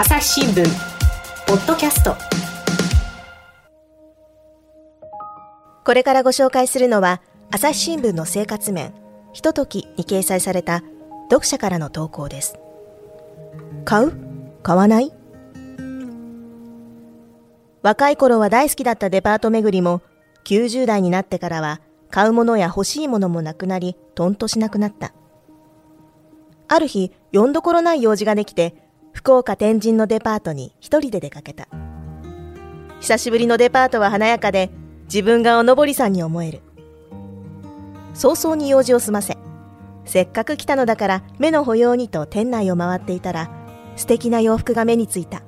朝日新聞。ポッドキャスト。これからご紹介するのは朝日新聞の生活面。ひとときに掲載された読者からの投稿です。買う？買わない？若い頃は大好きだったデパート巡りも90代になってからは買うものや欲しいものもなくなりとんとしなくなった。ある日読んどころない用事ができて福岡天神のデパートに一人で出かけた。久しぶりのデパートは華やかで自分がおのぼりさんに思える。早々に用事を済ませせっかく来たのだから目の保養にと店内を回っていたら素敵な洋服が目についた。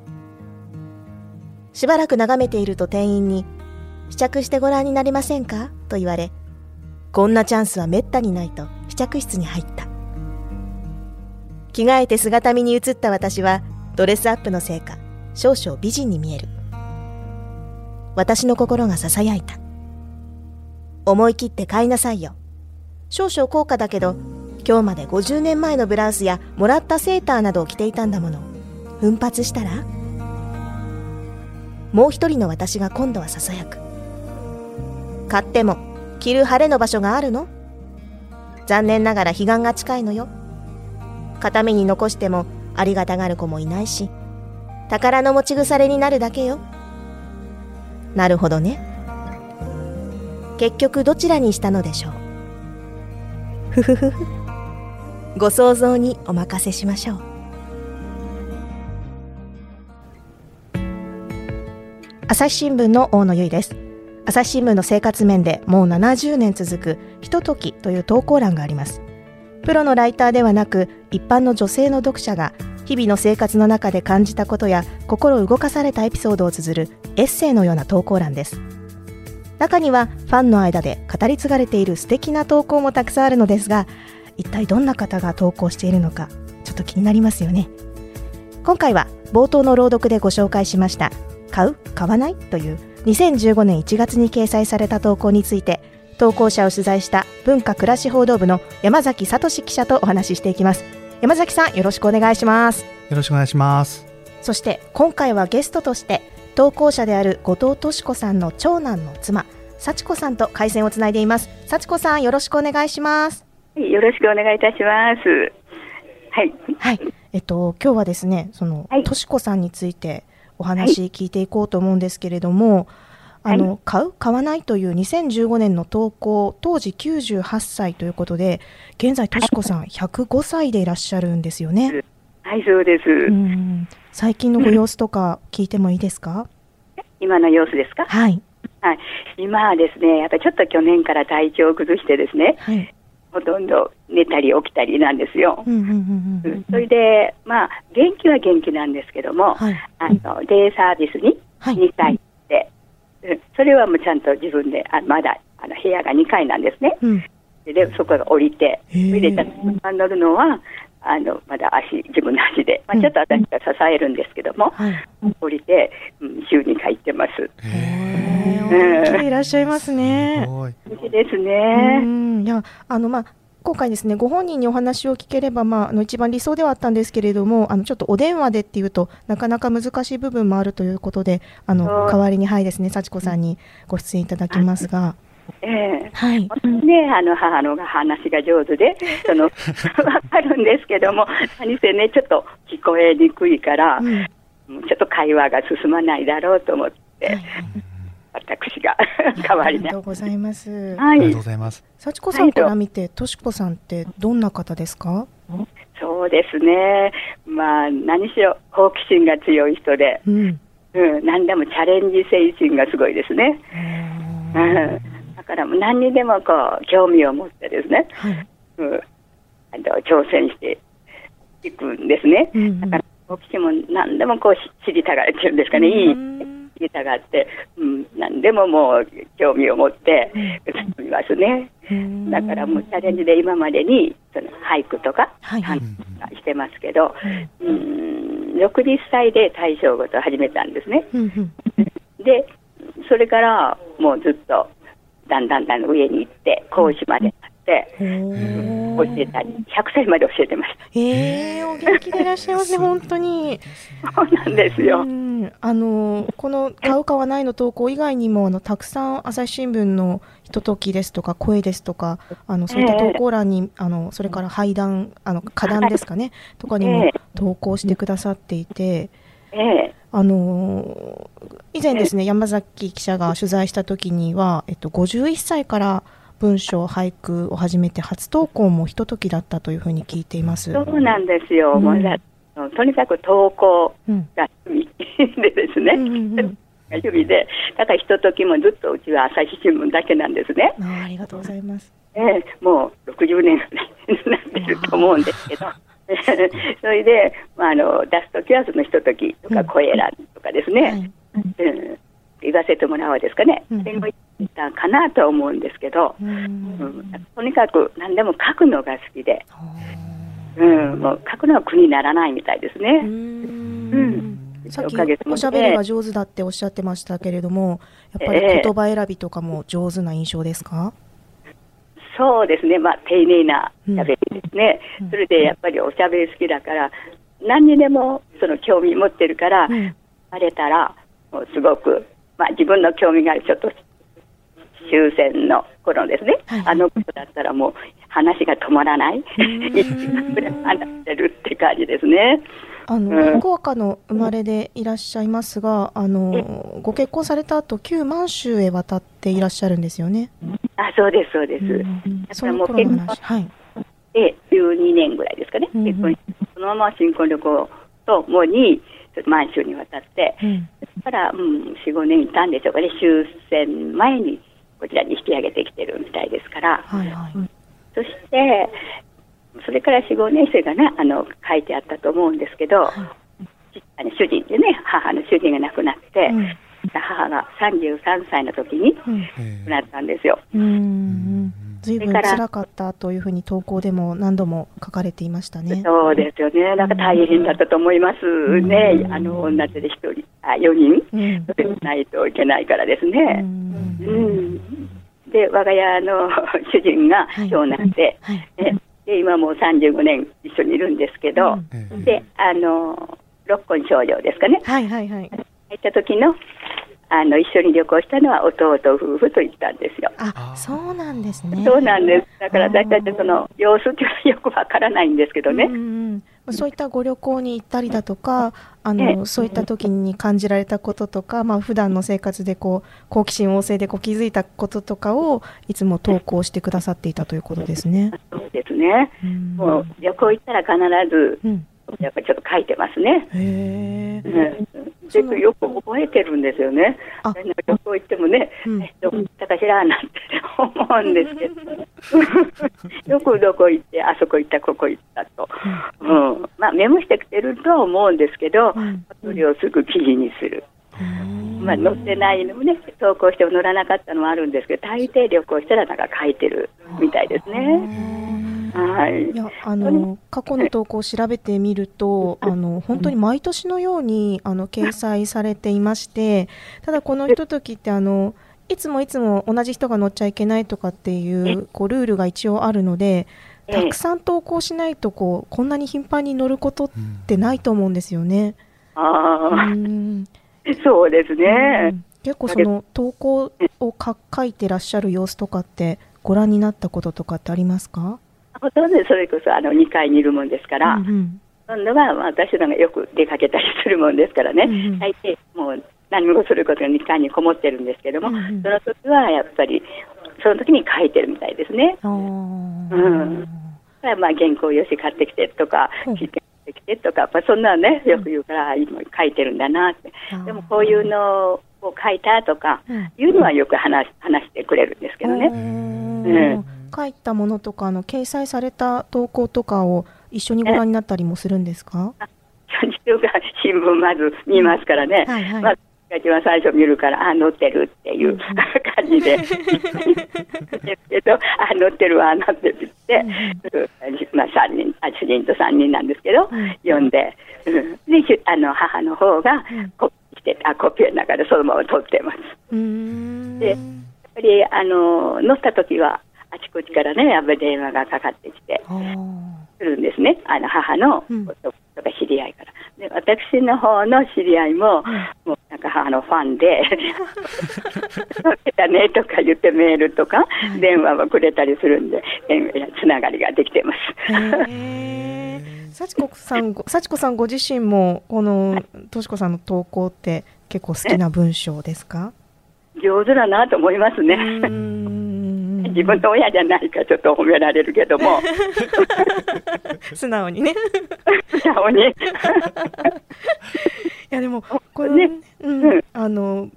しばらく眺めていると店員に試着してご覧になりませんか？と言われこんなチャンスはめったにないと試着室に入った。着替えて姿見に映った私はドレスアップのせいか少々美人に見える。私の心が囁いた。思い切って買いなさいよ。少々高価だけど今日まで50年前のブラウスやもらったセーターなどを着ていたんだもの。奮発したらもう一人の私が今度は囁く。買っても着る晴れの場所があるの？残念ながら彼岸が近いのよ。片目に残してもありがたがる子もいないし宝の持ち腐れになるだけよ。なるほどね。結局どちらにしたのでしょう。ふふふふ。ご想像にお任せしましょう。朝日新聞の大野由依です。朝日新聞の生活面でもう70年続くひとときという投稿欄があります。プロのライターではなく一般の女性の読者が日々の生活の中で感じたことや心動かされたエピソードを綴るエッセイのような投稿欄です。中にはファンの間で語り継がれている素敵な投稿もたくさんあるのですが一体どんな方が投稿しているのかちょっと気になりますよね。今回は冒頭の朗読でご紹介しました買う買わないという2015年1月に掲載された投稿について投稿者を取材した文化暮らし報道部の山崎聡記者とお話ししていきます。山崎さんよろしくお願いします。よろしくお願いします。そして今回はゲストとして投稿者である後藤敏子さんの長男の妻幸子さんと回線をつないでいます。幸子さんよろしくお願いします。よろしくお願いいたします。はい。はい。えっと今日はですねその、はい、敏子さんについてお話聞いていこうと思うんですけれども、はいあの、はい、買う買わないという2015年の投稿当時98歳ということで現在としこさん105歳でいらっしゃるんですよね。はいそうです。最近のご様子とか聞いてもいいですか？今の様子ですか？はい。はい、今はですね、やっぱりちょっと去年から体調を崩してですね、はい、ほとんど寝たり起きたりなんですよ。それで、まあ、元気は元気なんですけども、はい、あのデイサービスに2回行って、それはもうちゃんと自分で、あまだあの部屋が2階なんですね。うん、でそこが降りて、それで乗るのは、あのまだ足、自分の足で、まあ、ちょっと私が支えるんですけども、うん、降りて、うん、週2回行ってます。へえ、いらっしゃいますね。い。いですね。いや、あの、まあ、今回ですね、ご本人にお話を聞ければ、まあ、あの一番理想ではあったんですけれども、あのちょっとお電話でっていうとなかなか難しい部分もあるということで、あの代わりにはいですね、幸子さんにご出演いただきますが。ええー、はい。ね、あの母のが話が上手で、その わかるんですけども、何せねちょっと聞こえにくいから、うん、ちょっと会話が進まないだろうと思って。はい私が 代わりに。ありがとうございます。はい。ありがとうございます。幸子さんから見て、としこさんってどんな方ですか？そうですね。まあ、何しろ好奇心が強い人で、うん、うん、何でもチャレンジ精神がすごいですね。うん、だから何にでもこう興味を持ってですね、はい、うん、あの挑戦していくんですね。うんうん、だから好奇心も何でもこう知りたがるっていうんですかね、いい。りたがって、うん、何でももう興味を持って進みますね。だからもうチャレンジで今までにその俳句とか、はい、してますけど、うん、60歳で大正ごと始めたんですね。で、それからもうずっとだんだんだん上に行って講師までなって、教えたり、100歳まで教えてました。ええー、お元気でいらっしゃいますね、本当に。そうなんですよ。あの、この買う買わないの投稿以外にも、あの、たくさん朝日新聞のひとときですとか、声ですとか、あの、そういった投稿欄に、あの、それから配談、あの、花壇ですかね、とかにも投稿してくださっていて、ええ。あの以前ですね、山崎記者が取材した時には、えっと、51歳から文章、俳句を始めて、初投稿もひとときだったというふうに聞いています。そうなんですよ。うん、とにかく投稿が趣味でですね。うんうんうん。趣味で、だからひとときもずっとうちは朝日新聞だけなんですね。あありがとうございます。ええもう60年ぐらいになってると思うんですけど。それで、まあ、あの出すときはそのひとときとか声選んとかですね、うん、うん、言わせてもらうですかね、うん、それも言ったかなと思うんですけど、うん、とにかく何でも書くのが好きで、うん、もう書くのは苦にならないみたいですね。うん。さっきおしゃべりが上手だっておっしゃってましたけれども、やっぱり言葉選びとかも上手な印象ですか、えーそうですね、まあ、丁寧なしゃべりですね、うん、それでやっぱりおしゃべり好きだから、何にでもその興味持ってるから、うん、あれたら、もうすごく、まあ、自分の興味がある、ちょっと終戦の頃ですね、はい、あのことだったらもう話が止まらない、話してるって感じですね。あの、福岡の生まれでいらっしゃいますが、あのご結婚された後旧満州へ渡っていらっしゃるんですよね。あ、そうですそうです。うん、その頃の話、はい。え、12年ぐらいですかね。うん結婚そのまま新婚旅行ともに満州に渡って、うん、それから、うん、4、5年いたんでしょうかね。終戦前にこちらに引き上げてきてるみたいですから。はいはい。そして、それから4、5年生がね、あの、書いてあったと思うんですけど、あの主人でね、母の主人が亡くなって、うん、母が33歳の時に亡くなったんですよ。ずいぶん。辛かったというふうに投稿でも何度も書かれていましたね。そうですよね。なんか大変だったと思いますね。あの、女手で一人、あ、4人、うん、ないといけないからですね。うん、で、我が家の 主人が長男で、はい。はいで今もう35年一緒にいるんですけど、うん、であの六根少女ですかね、はいはいはい、入った時のあの一緒に旅行したのは弟夫婦と言ったんですよ。あ、そうなんですね。そうなんです。だから私たちその様子っていうのはよくわからないんですけどね。うんうんそういったご旅行に行ったりだとか、あの、そういった時に感じられたこととか、まあ普段の生活でこう好奇心旺盛でこう気づいたこととかをいつも投稿してくださっていたということですね。そうですね。うん、もう旅行行ったら必ず、うんやっぱりちょっと書いてますね。へえ。結構よく覚えてるんですよね。あ旅行行ってもね、うん、どこ行ったかしらなんて思うんですけど、よくどこ行って、あそこ行った、ここ行ったと。うん。まあメモしてきてるとは思うんですけど、うん、それをすぐ記事にする。まあ、載ってないのもね、投稿しても載らなかったのもあるんですけど、大抵旅行したらなんか書いてるみたいですね。はい、いやあの過去の投稿を調べてみるとあの本当に毎年のようにあの掲載されていましてただこのひとときってあのいつもいつも同じ人が乗っちゃいけないとかっていうこうルールが一応あるのでたくさん投稿しないとこうこんなに頻繁に乗ることってないと思うんですよね。ああ、そうですね。結構その投稿を書いてらっしゃる様子とかってご覧になったこととかってありますか？ほとんどそれこそあの2階にいるもんですから、うんうん、今度は私らがよく出かけたりするもんですからね、うんうん、大抵もう何もすることが2階にこもってるんですけども、うんうん、その時はやっぱり、その時に書いてるみたいですね。うん、まあ原稿用紙買ってきてとか、聞いてきてとか、まあ、そんなね、よく言うから、今書いてるんだなって。でもこういうのを書いたとか、いうのはよく話話してくれるんですけどね。うん書いたものとかの掲載された投稿とかを一緒にご覧になったりもするんですか？新聞まず見ますからね、はいはい、まあ、一番最初見るから、あ、載ってるっていう、感じで、ですけど、あ、載ってるわ、載ってるって、まあ、3人あ、主人と3人なんですけど、読ん。で、であの母の方がコピーして、あコピーの中でそのまま撮ってます。でやっぱりあの載った時はあちこちからね、やっぱり電話がかかってきて、するんですね。あの、母の夫とか知り合いから。で、私の方の知り合いも、もうなんか母のファンで、そうだねとか言ってメールとか、電話をくれたりするんで、つながりができてます。幸子さん、幸子さんご自身も、この、としこさんの投稿って結構好きな文章ですか？上手だなと思いますね。自分の親じゃないかちょっと褒められるけども。素直にね。素直に。いやでもこれ、ね、うん、うん、あの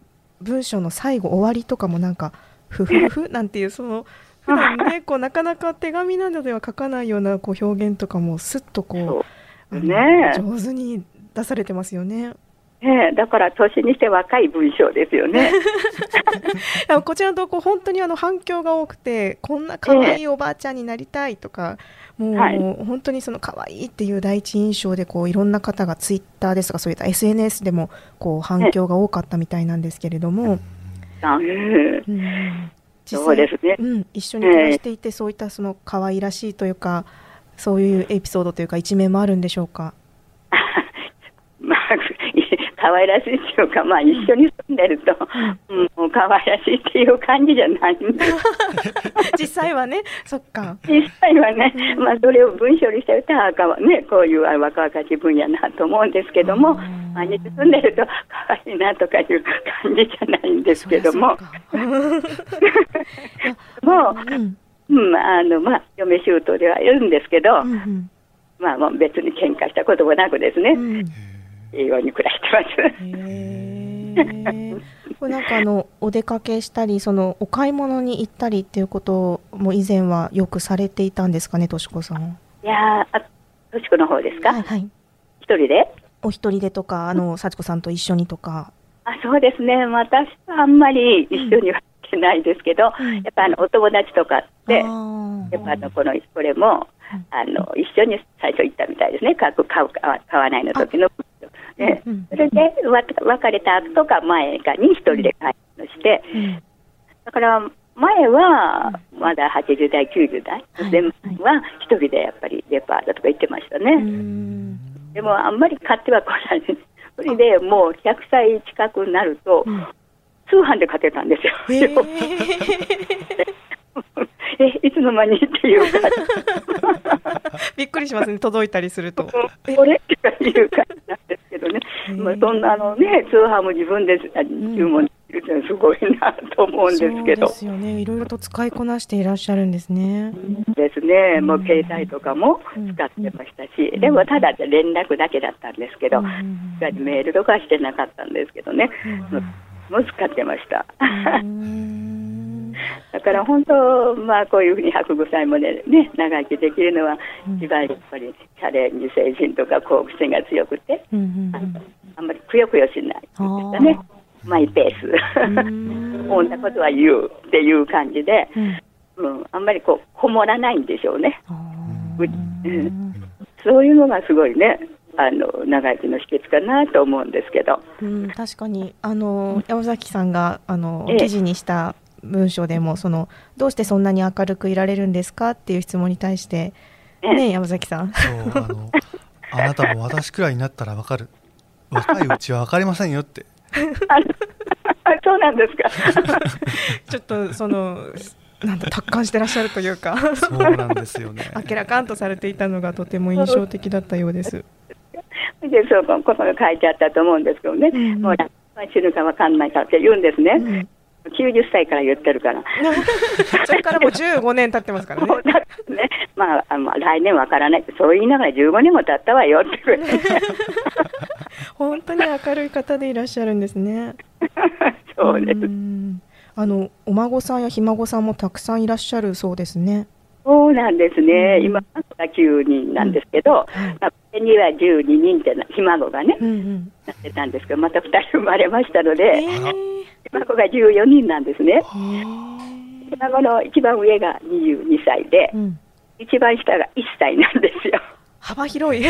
文章の最後終わりとかもなんかふふふなんていうその普段ねこうなかなか手紙などでは書かないようなこう表現とかもすっとこうね、上手に出されてますよね。ええ、だから年にして若い文章ですよね。こちらの投稿、本当にあの反響が多くて、こんな可愛いおばあちゃんになりたいとか、もう、はい、本当にその可愛いっていう第一印象でこういろんな方がツイッターですとかそういった SNS でもこう反響が多かったみたいなんですけれども。うんそうですね、うん、一緒に暮らしていて、そういったその可愛らしいというか、そういうエピソードというか、一面もあるんでしょうか？まあ、可愛らしいっていうか、まあ、一緒に住んでると、うん、もう可愛らしいっていう感じじゃないんで 実際はね、そっか。実際はね、まあ、それを文章にしてると、あね、こういう若々しい分野なと思うんですけども、毎日住んでると、可愛いなとかいう感じじゃないんですけども。もう、うん、あの、まあ、嫁姑ではいるんですけど、うんうん、まあ、もう別に喧嘩したこともなくですね。うんいうに暮らしてます。これなんかあのお出かけしたりそのお買い物に行ったりっていうことも以前はよくされていたんですかね、としこさん。いやあ、としこの方ですか？はい、はい。一人で？お一人でとか、あの幸子さんと一緒にとか。あ、そうですね。私はあんまり一緒にはしてないですけど、うん、やっぱあのお友達とかって、やっぱあのこのこれも。あの一緒に最初行ったみたいですね、買う買う買わないの時のね、うん、それで別れた後とか前かに一人で買い物して、だから前はまだ80代、90代、前は一人でやっぱりデパートとか行ってましたね。でもあんまり買っては来ない。それでもう100歳近くなると、通販で買ってたんですよ。えいつの間にっていうか。びっくりしますね。届いたりすると。これっていう感じまあ、そんなのね通販も自分で注文できるってすごいなと思うんですけど、ですよね。いろいろと使いこなしていらっしゃるんですね。ですね。もう携帯とかも使ってましたし、でもただ連絡だけだったんですけど、メールとかしてなかったんですけどね、もう使ってました。だから本当、まあ、こういうふうに105歳まで、ね、長生きできるのは、一番やっぱりチャレンジ精神とか好奇心が強くて、うんうんあんまりくよくよしないですかね、マイペース、こん。なことは言うっていう感じで、うん、あんまりこうこもらないんでしょうね。うん、そういうのがすごいね、あの長生きの秘訣かなと思うんですけど。うん、確かにあの山崎さんがあの、記事にした文章でもそのどうしてそんなに明るくいられるんですかっていう質問に対してね山崎さん。そうあのあなたも私くらいになったらわかる。若いうちはわかりませんよって。そうなんですか。ちょっとそのなんだ達観してらっしゃるというか。そうなんですよね。あけらかんとされていたのがとても印象的だったようです。でそうここが書いてあったと思うんですけどね、うん、もう死ぬかわかんないかって言うんですね、うん90歳から言ってるから。それからもう15年経ってますからね。ねまあ、あの来年わからないって、そう言いながら15年も経ったわよって本当に明るい方でいらっしゃるんですね。そうです。あのお孫さんやひ孫さんもたくさんいらっしゃるそうですね。そうなんですね、うん、今、が9人なんですけど、まあ、には12人ってひ孫がね、うんうん、なってたんですけど、また2人生まれましたので、ひ孫が14人なんですね。ひ孫の一番上が22歳で、うん、一番下が1歳なんですよ。幅広い。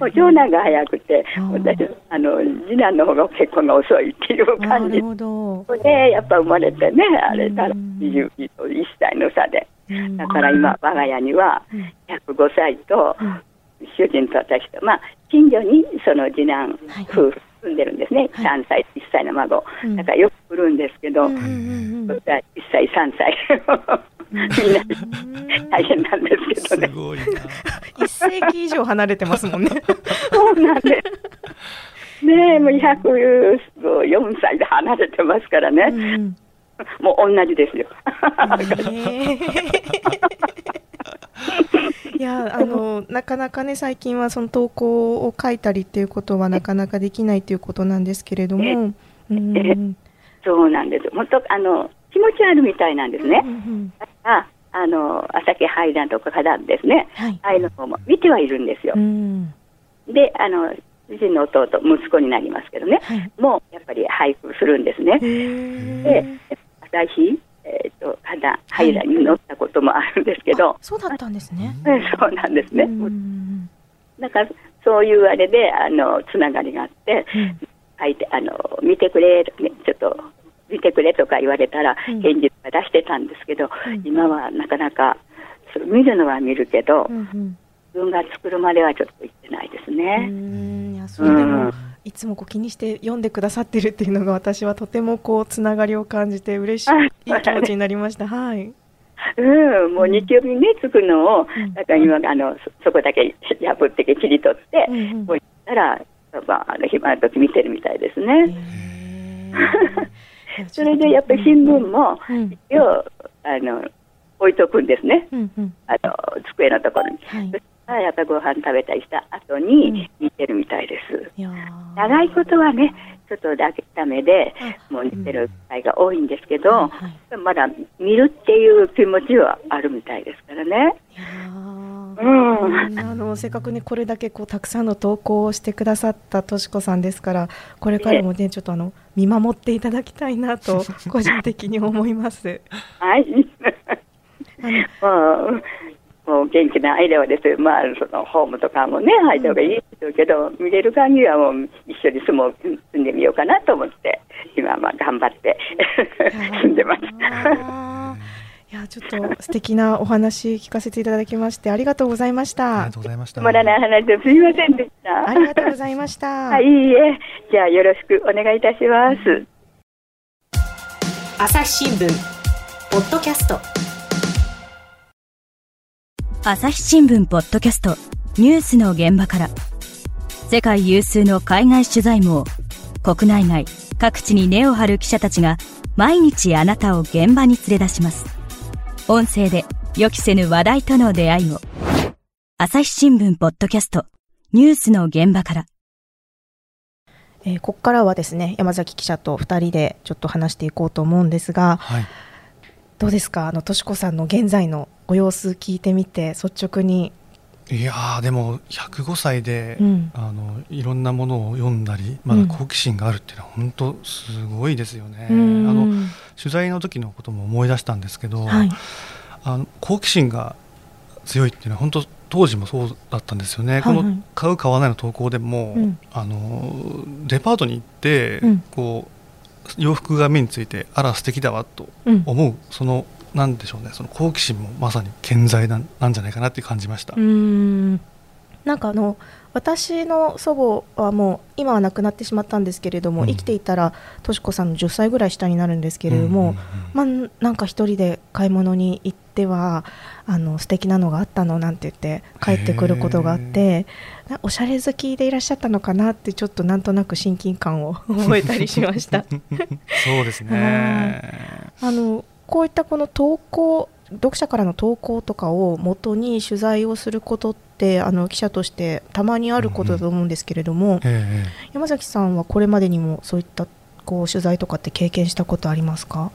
もう長男が早くて、私あの次男の方が結婚が遅いっていう感じ。で、やっぱ生まれてね、あれから1歳の差で、だから今、我が家には105歳と、主人と私と、まあ、近所にその次男夫婦住んでるんですね、はい、3歳、1歳の孫、だからよく来るんですけど、1歳、3歳。みんな大変なんですけどね。すごいな。一世紀以上離れてますもんね。そうなんです。ねえ、もう104歳で離れてますからね。うん、もう同じですよ。いやあのなかなかね最近はその投稿を書いたりっていうことはなかなかできないということなんですけれども、うん、そうなんです。本当あの気持ちあるみたいなんですね。うんうん、ああの朝日排卵とか花壇ですね、はい、ああいうの方も見てはいるんですよ。うん、であの主人の弟息子になりますけどね、はい、もうやっぱり俳句するんですね。で朝日えーと、花ハイラに乗ったこともあるんですけど、はい、そうだったんですね。そうなんですね。だからそういうあれであのつながりがあって、うん、あの見てくれ、ね、ちょっと見てくれとか言われたら返事が出してたんですけど、うん、今はなかなか見るのは見るけど、うんうん、自分が作るまではちょっと言ってないですね。いやそれでも、いつもこう気にして読んでくださってるっていうのが私はとてもこうつながりを感じて嬉しいいい気持ちになりました。はい。うん、もう日曜日にね、つくのを、だから今、あのそこだけ破って切り取って、うんうん、もう行ったら、まあ、あの暇な時見てるみたいですね。それでやっぱり新聞も、一応、あの置いとくんですね、うんうん、あの机のところに。はいやっぱりご飯食べたりした後に見てるみたいです。うん、長いことはね、ちょっとだけダメで、もう見てる機会が多いんですけど、うんはい、まだ見るっていう気持ちはあるみたいですからね。うん、あのせっかくねこれだけこうたくさんの投稿をしてくださったとしこさんですからこれからもねちょっとあの見守っていただきたいなと 個人的に思います。はい。あの もう元気なアイデアです、まあ、そのホームとかもね、入った方がいいでしょうけど、見れる限りはもう一緒に住もう住んでみようかなと思って、今はまあ頑張って住んでます。いやちょっと素敵なお話聞かせていただきましてありがとうございましたありがとうございました。まらない話ですみませんでした。ありがとうございました。はい、いいえ。じゃあよろしくお願いいたします。朝日新聞ポッドキャスト朝日新聞ポッドキャストニュースの現場から。世界有数の海外取材網国内外各地に根を張る記者たちが毎日あなたを現場に連れ出します。音声で予期せぬ話題との出会いを朝日新聞ポッドキャストニュースの現場から。えー、ここからはですね山崎記者と2人でちょっと話していこうと思うんですが、はい、どうですか？あのとしこさんの現在のご様子聞いてみて率直に。いやでも105歳で、うん、あのいろんなものを読んだりまだ好奇心があるっていうのは本当すごいですよね、うん、あの取材の時のことも思い出したんですけど、はい、あの好奇心が強いっていうのは本当当時もそうだったんですよね、はいはい、この買う買わないの投稿でも、うん、あのデパートに行って、こう洋服が目についてあら素敵だわと思う、そのなんでしょうねその好奇心もまさに健在ななんじゃないかなって感じました。うんなんかあの私の祖母はもう今は亡くなってしまったんですけれども、うん、生きていたらとし子さんの10歳ぐらい下になるんですけれども、まあ、なんか一人で買い物に行ってはあの素敵なのがあったのなんて言って帰ってくることがあっておしゃれ好きでいらっしゃったのかなってちょっとなんとなく親近感を 覚えたりしました。そうですね。あのこういったこの投稿読者からの投稿とかをもとに取材をすることってあの記者としてたまにあることだと思うんですけれども、うん。ええ、山崎さんはこれまでにもそういったこう取材とかって経験したことありますか？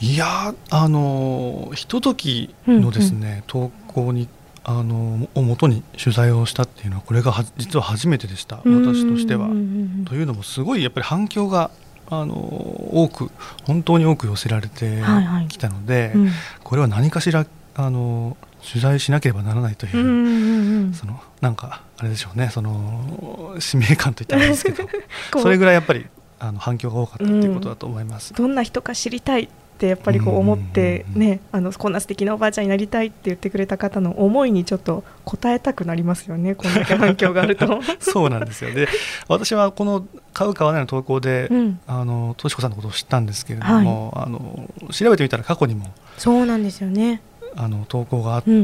いやあのひとときのですね、うんうん、投稿にあのをもとに取材をしたっていうのはこれが実は初めてでした。私としては。というのもすごいやっぱり反響があの多く本当に多く寄せられてきたので、はいはいうん、これは何かしらあの取材しなければならないという,、そのなんかあれでしょうねその使命感といったらですけど。それぐらいやっぱりあの反響が多かったということだと思います、どんな人か知りたいってやっぱりこう思ってね、あのこんな素敵なおばあちゃんになりたいって言ってくれた方の思いにちょっと応えたくなりますよね、こんだけ 反響があると。そうなんですよ。で私はこの買う買わないの投稿で、うん、あのとしこさんのことを知ったんですけれども、はい、あの調べてみたら過去にもそうなんですよね。あの投稿があって、うん、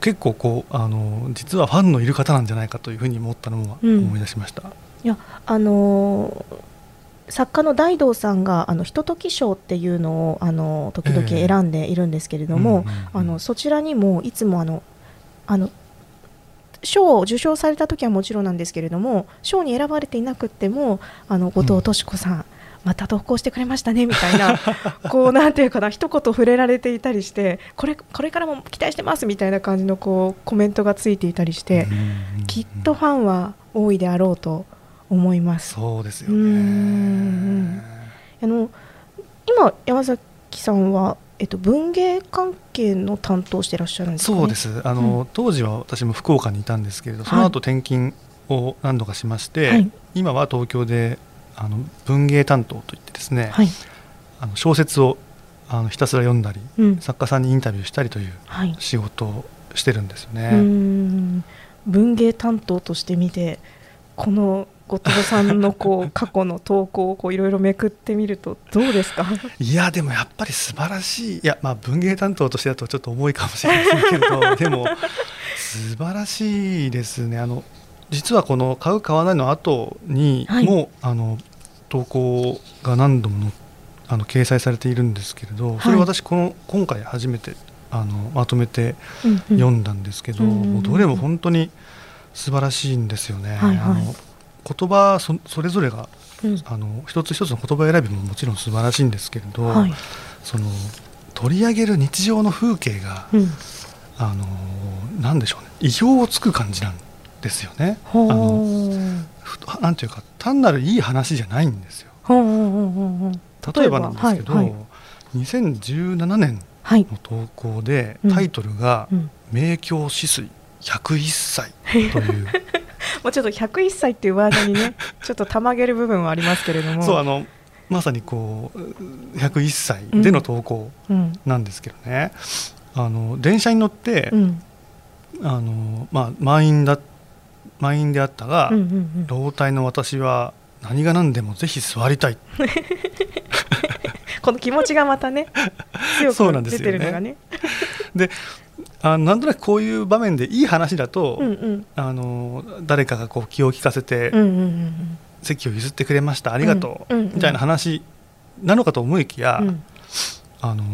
結構こうあの実はファンのいる方なんじゃないかというふうに思ったのも思い出しました。うん、いやあのー作家の大道さんがあのひととき賞っていうのをあの時々選んでいるんですけれども、あのそちらにもいつもあのあの賞を受賞された時はもちろんなんですけれども賞に選ばれていなくてもあの後藤敏子さん、うん、また投稿してくれましたねみたいな こうなんていうかな一言触れられていたりしてこれこれからも期待してますみたいな感じのこうコメントがついていたりしてきっとファンは多いであろうと思います。そうですよね。あの今山崎さんはえっと文芸関係の担当してらっしゃるんですか、ね、そうです。あの、うん、当時は私も福岡にいたんですけれど、その後転勤を何度かしまして、はい、今は東京であの文芸担当といってですね、はい、あの小説をあのひたすら読んだり、うん、作家さんにインタビューしたりという仕事をしてるんですよね。はい、文芸担当として見てこの後藤さんのこう過去の投稿をいろいろめくってみるとどうですか？いやでもやっぱり素晴らしい。いやまあ文芸担当としてだとちょっと重いかもしれませんけれど でも素晴らしいですね。あの実はこの「買う買わない」の後にも、はい、あの投稿が何度もあの掲載されているんですけれどそれ私この今回初めてあのまとめて読んだんですけど、もうどれも本当に素晴らしいんですよね。はいはい、あの言葉そそれぞれが、うん、あの一つ一つの言葉選びももちろん素晴らしいんですけれど、はい、その取り上げる日常の風景が、うん、あのなんでしょうね。意表をつく感じなんですよね。あのなんていうか単なるいい話じゃないんですよ。例えばなんですけど、はいはい、2017年の投稿で、タイトルが「名教止水101歳」という もうちょっと101歳っていうワードにね ちょっとたまげる部分はありますけれども。そうあのまさにこう101歳での投稿なんですけどね、うん、あの電車に乗って、うん、あのまあ、満員だ満員であったが、うんうんうん、老体の私は何が何でもぜひ座りたい。この気持ちがまたね強く出てるのがね。で あなんとなくこういう場面でいい話だと、うんうん、あの誰かがこう気を利かせて、うんうんうん、席を譲ってくれましたありがとう、うんうん、みたいな話なのかと思いきや、うん、あの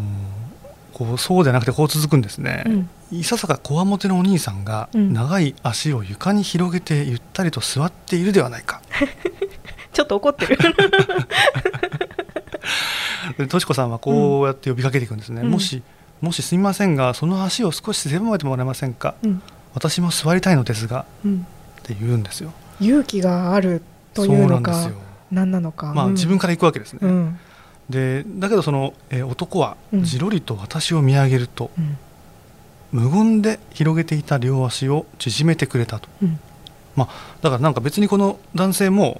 こうそうじゃなくてこう続くんですね、うん、いささかこわもてのお兄さんが長い足を床に広げてゆったりと座っているではないか。ちょっと怒ってる。としこさんはこうやって呼びかけていくんですね、もしもしすみませんがその足を少し狭めてもらえませんか、うん、私も座りたいのですが、うん、って言うんですよ。勇気があるというのか何なのか、まあ、自分から行くわけですね、でだけどその、えー、男はじろりと私を見上げると、無言で広げていた両足を縮めてくれたと、まあ、だからなんか別にこの男性も、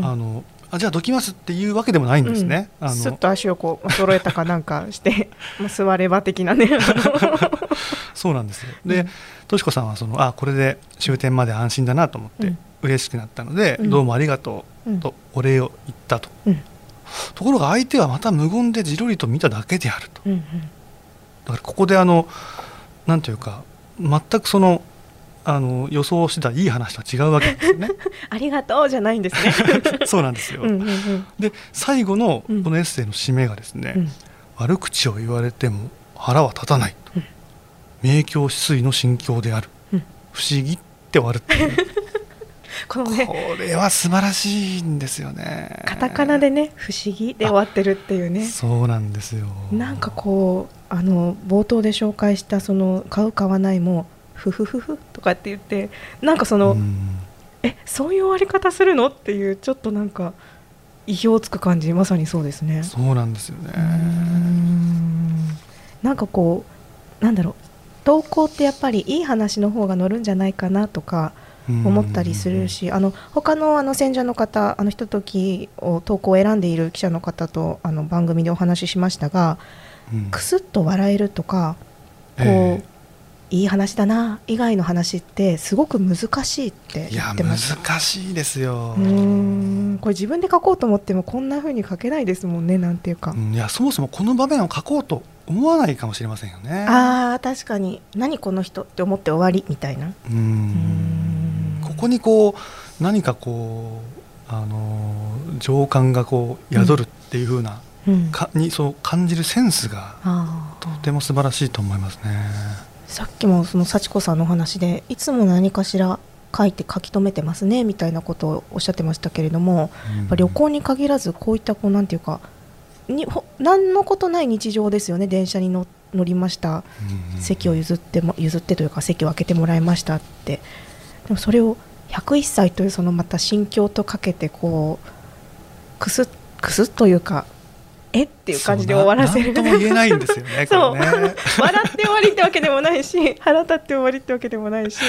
あのあじゃあどきますっていうわけでもないんですね。うん、すっと足をこう揃えたかなんかして まあ座れば的なね。そうなんですよ。でとしこさんはそのあこれで終点まで安心だなと思って嬉しくなったので、うん、どうもありがとうとお礼を言ったと、うん、ところが相手はまた無言でじろりと見ただけであると、うんうん、だからここであのなんていうか全くそのあの予想してたいい話とは違うわけですよね。ありがとうじゃないんですね。そうなんですよ。うんうんうん、で最後のこのエッセイの締めがですね、うん、悪口を言われても腹は立たないと、うん、明鏡止水の心境である、うん、不思議って終わるっていう。このね、これは素晴らしいんですよね。カタカナでね、不思議で終わってるっていうね。そうなんですよ。なんかこう、あの冒頭で紹介したその買う買わないもふふふふとかって言ってなんかその、うん、えそういう終わり方するのっていうちょっとなんか意表をつく感じまさにそうですね。そうなんですよね。なんかこうなんだろう。投稿ってやっぱりいい話の方が乗るんじゃないかなとか思ったりするし、あの他のあの選者の方、あのひとときを投稿を選んでいる記者の方とあの番組でお話ししましたが、うん、くすっと笑えるとか、こう、えーいい話だな以外の話ってすごく難しいって言ってまし難しいですよ。うん。これ自分で書こうと思ってもこんなふうに書けないですもんねなんていうか、うん、いやそもそもこの場面を書こうと思わないかもしれませんよね。あ確かに。何この人って思って終わりみたいな。うん。ここにこう何かこうあの情感がこう宿るっていうふうな、うん、かにそう感じるセンスがとても素晴らしいと思いますね。さっきもその幸子さんの話でいつも何かしら書いて書き留めてますねみたいなことをおっしゃってましたけれども、うん、旅行に限らずこういったこうなんていうかに何のことない日常ですよね電車に乗りました、うん、席を譲っても譲ってというか席を空けてもらいましたって。でもそれを101歳というそのまた心境とかけてこうくすくすというかえっていう感じで終わらせる。とも言えないんですよねそう、ね、笑って終わりってわけでもないし 腹立って終わりってわけでもないし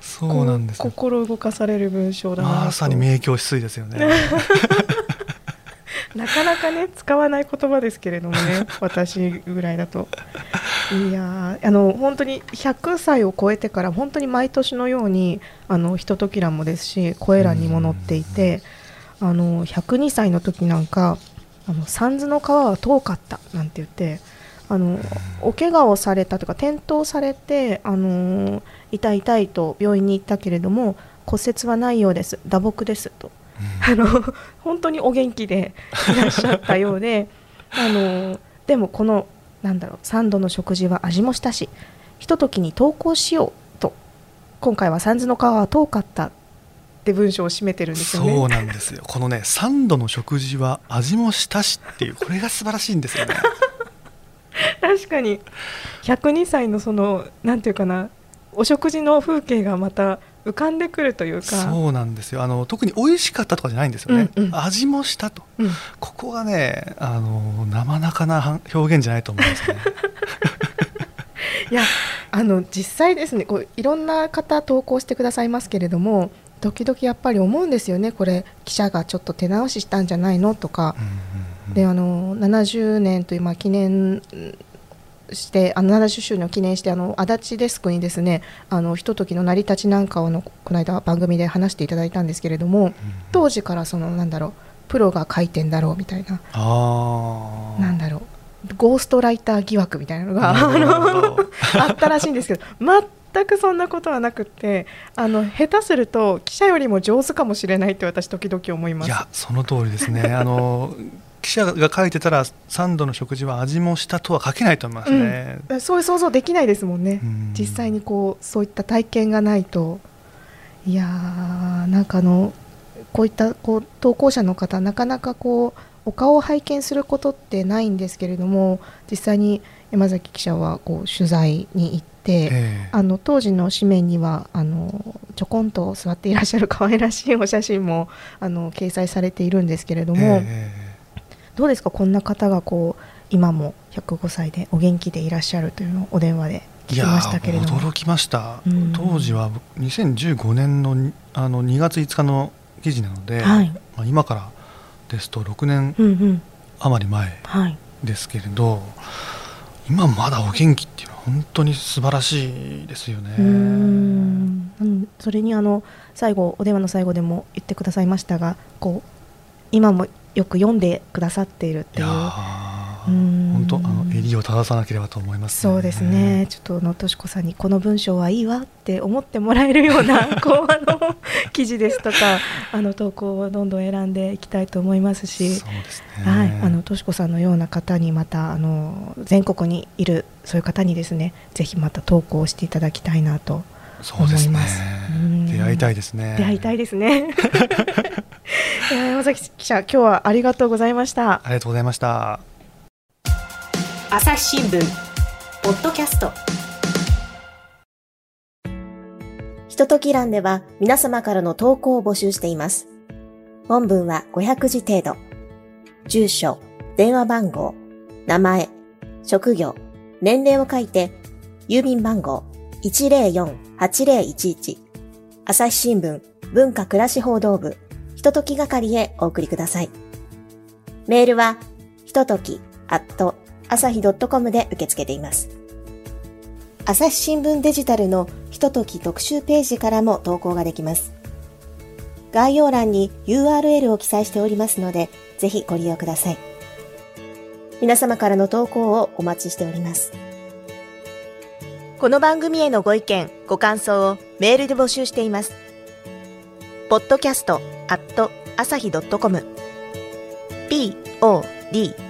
そうなんです、ね、心動かされる文章だなまさに名教止水ですよね。なかなかね使わない言葉ですけれどもね 私ぐらいだと。いやあの本当に100歳を超えてから本当に毎年のようにあのひととき欄もですし声欄にも載っていてあの102歳の時なんかあの三途の川は遠かったなんて言ってあのお怪我をされたとか転倒されてあの痛い痛いと病院に行ったけれども骨折はないようです打撲ですと、あの本当にお元気で いらっしゃったようであのでもこのなんだろう3度の食事は味もしたしひとときに投稿しようと今回は三途の川は遠かったって文章を締めてるんですよね。そうなんですよ。このね3度の食事は味もしたしっていうこれが素晴らしいんですよね。確かに。102歳のそのなんていうかなお食事の風景がまた浮かんでくるというか。そうなんですよ。あの特に美味しかったとかじゃないんですよね、うんうん、味もしたと、うん、ここがねあの生々な表現じゃないと思いますね。いやあの実際ですねこういろんな方投稿してくださいますけれども時々やっぱり思うんですよね、これ、記者がちょっと手直ししたんじゃないのとか、であの70年という、まあ、記念してあの70周年を記念してあの足立デスクにですねあのひとときの成り立ちなんかをのこの間番組で話していただいたんですけれども、当時からそのなんだろうプロが書いてんだろうみたいな。なんだろうゴーストライター疑惑みたいなのが あったらしいんですけど全くそんなことはなくてあの下手すると記者よりも上手かもしれないって私時々思います。いやその通りですね。あの記者が書いてたら3度の食事は味もしたとは書けないと思いますね、うん、そういう想像できないですもんね。実際にこうそういった体験がないと。いやーなんかあのこういったこう投稿者の方なかなかこうお顔を拝見することってないんですけれども実際に山崎記者はこう取材に行って、えー、あの当時の紙面にはあのちょこんと座っていらっしゃる可愛らしいお写真もあの掲載されているんですけれども、えー、どうですかこんな方がこう今も105歳でお元気でいらっしゃるというのをお電話で聞きましたけれども。驚きました、うん、当時は2015年のあの2月5日の記事なので、はい、まあ、今からですと6年余り前ですけれど、うんうんはい今まだお元気っていうのは本当に素晴らしいですよね。うんそれにあの最後お電話の最後でも言ってくださいましたがこう今もよく読んでくださっているっていう。本当あの襟を正さなければと思います、ね、そうですね。ちょっとのとしこさんにこの文章はいいわって思ってもらえるようなこうあの記事ですとかあの投稿をどんどん選んでいきたいと思いますし、そうですね。はい、あのとしこさんのような方にまたあの全国にいるそういう方にですね、ぜひまた投稿していただきたいなと思います。ね、出会いたいですね。出会いたいですね。山崎記者、今日はありがとうございました。ありがとうございました。朝日新聞ポッドキャストひととき欄では皆様からの投稿を募集しています。本文は500字程度。住所、電話番号、名前、職業、年齢を書いて、郵便番号104-8011朝日新聞文化暮らし報道部ひととき係へお送りください。メールはひとときアット朝日 .com で受け付けています。朝日新聞デジタルのひととき特集ページからも投稿ができます。概要欄に URL を記載しておりますので、ぜひご利用ください。皆様からの投稿をお待ちしております。この番組へのご意見、ご感想をメールで募集しています。podcast at 朝日 .com pod